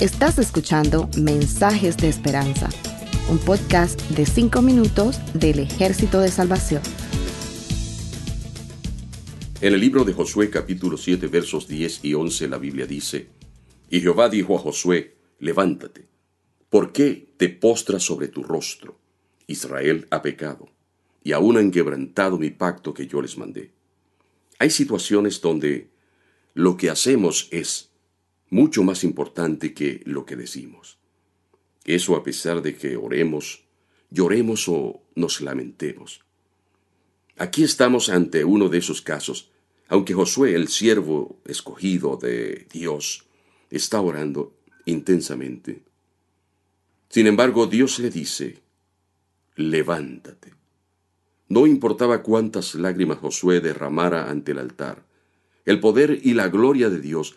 Estás escuchando Mensajes de Esperanza, un podcast de 5 minutos del Ejército de Salvación. En el libro de Josué capítulo 7 versos 10 y 11 la Biblia dice, Y Jehová dijo a Josué, levántate, ¿por qué te postras sobre tu rostro? Israel ha pecado, y aún han quebrantado mi pacto que yo les mandé. Hay situaciones donde lo que hacemos es mucho más importante que lo que decimos. Eso a pesar de que oremos, lloremos o nos lamentemos. Aquí estamos ante uno de esos casos, aunque Josué, el siervo escogido de Dios, está orando intensamente. Sin embargo, Dios le dice, levántate. No importaba cuántas lágrimas Josué derramara ante el altar, el poder y la gloria de Dios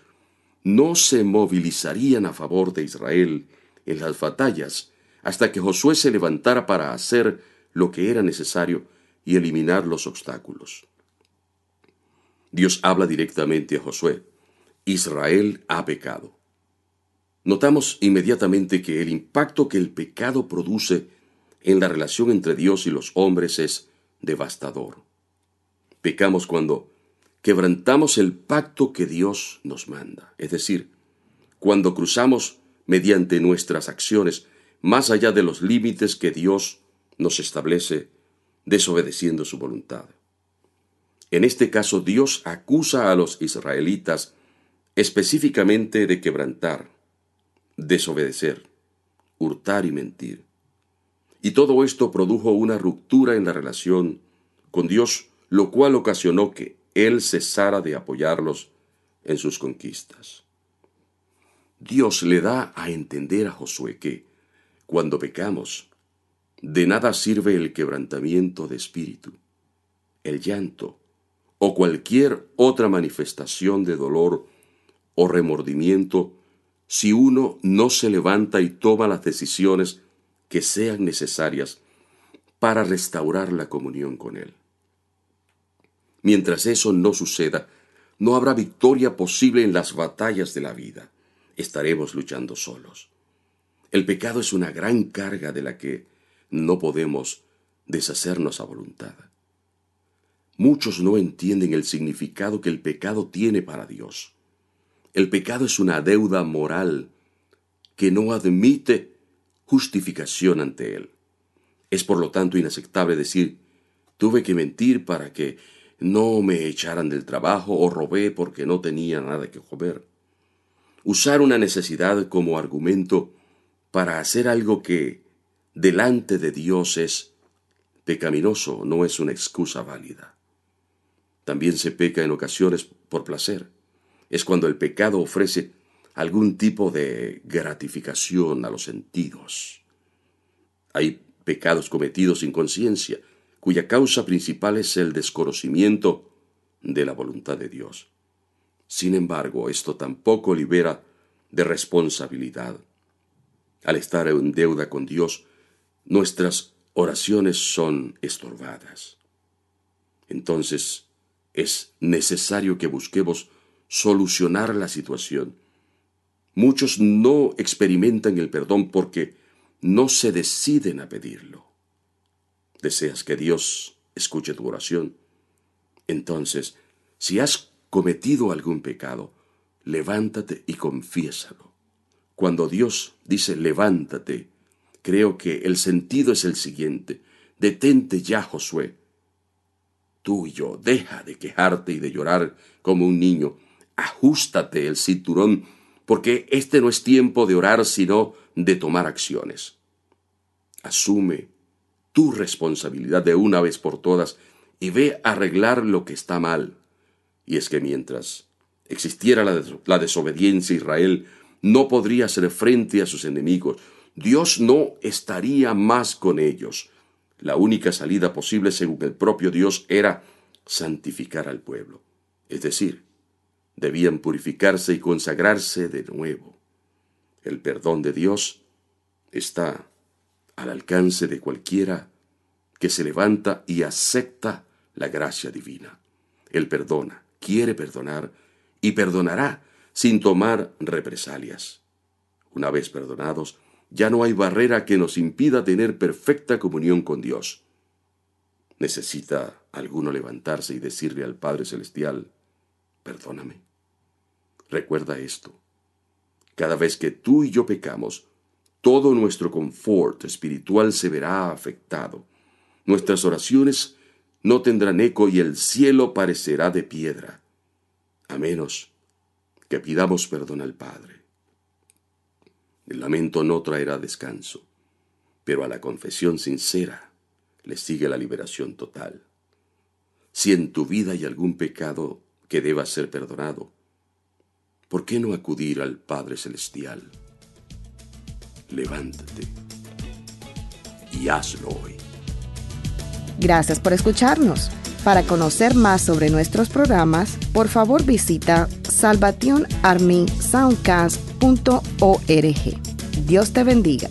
no se movilizarían a favor de Israel en las batallas hasta que Josué se levantara para hacer lo que era necesario y eliminar los obstáculos. Dios habla directamente a Josué. Israel ha pecado. Notamos inmediatamente que el impacto que el pecado produce en la relación entre Dios y los hombres es devastador. Pecamos cuando quebrantamos el pacto que Dios nos manda. Es decir, cuando cruzamos mediante nuestras acciones más allá de los límites que Dios nos establece, desobedeciendo su voluntad. En este caso, Dios acusa a los israelitas específicamente de quebrantar, desobedecer, hurtar y mentir. Y todo esto produjo una ruptura en la relación con Dios, lo cual ocasionó que él cesara de apoyarlos en sus conquistas. Dios le da a entender a Josué que, cuando pecamos, de nada sirve el quebrantamiento de espíritu, el llanto o cualquier otra manifestación de dolor o remordimiento si uno no se levanta y toma las decisiones que sean necesarias para restaurar la comunión con Él. Mientras eso no suceda, no habrá victoria posible en las batallas de la vida. Estaremos luchando solos. El pecado es una gran carga de la que no podemos deshacernos a voluntad. Muchos no entienden el significado que el pecado tiene para Dios. El pecado es una deuda moral que no admite justificación ante Él. Es por lo tanto inaceptable decir, tuve que mentir para que no me echaran del trabajo o robé porque no tenía nada que comer. Usar una necesidad como argumento para hacer algo que delante de Dios es pecaminoso no es una excusa válida. También se peca en ocasiones por placer. Es cuando el pecado ofrece algún tipo de gratificación a los sentidos. Hay pecados cometidos sin conciencia, cuya causa principal es el desconocimiento de la voluntad de Dios. Sin embargo, esto tampoco libera de responsabilidad. Al estar en deuda con Dios, nuestras oraciones son estorbadas. Entonces, es necesario que busquemos solucionar la situación. Muchos no experimentan el perdón porque no se deciden a pedirlo deseas que Dios escuche tu oración, entonces, si has cometido algún pecado, levántate y confiésalo. Cuando Dios dice levántate, creo que el sentido es el siguiente. Detente ya, Josué. Tú y yo, deja de quejarte y de llorar como un niño. Ajústate el cinturón, porque este no es tiempo de orar, sino de tomar acciones. Asume tu responsabilidad de una vez por todas y ve a arreglar lo que está mal. Y es que mientras existiera la, desobediencia Israel, no podría hacer frente a sus enemigos. Dios no estaría más con ellos. La única salida posible, según el propio Dios, era santificar al pueblo. Es decir, debían purificarse y consagrarse de nuevo. El perdón de Dios está al alcance de cualquiera que se levanta y acepta la gracia divina. Él perdona, quiere perdonar y perdonará sin tomar represalias. Una vez perdonados, ya no hay barrera que nos impida tener perfecta comunión con Dios. ¿Necesita alguno levantarse y decirle al Padre Celestial, perdóname? Recuerda esto. Cada vez que tú y yo pecamos, todo nuestro confort espiritual se verá afectado. Nuestras oraciones no tendrán eco y el cielo parecerá de piedra, a menos que pidamos perdón al Padre. El lamento no traerá descanso, pero a la confesión sincera le sigue la liberación total. Si en tu vida hay algún pecado que deba ser perdonado, ¿por qué no acudir al Padre Celestial? Levántate y hazlo hoy. Gracias por escucharnos. Para conocer más sobre nuestros programas, por favor visita salvationarmysoundcast.org. Dios te bendiga.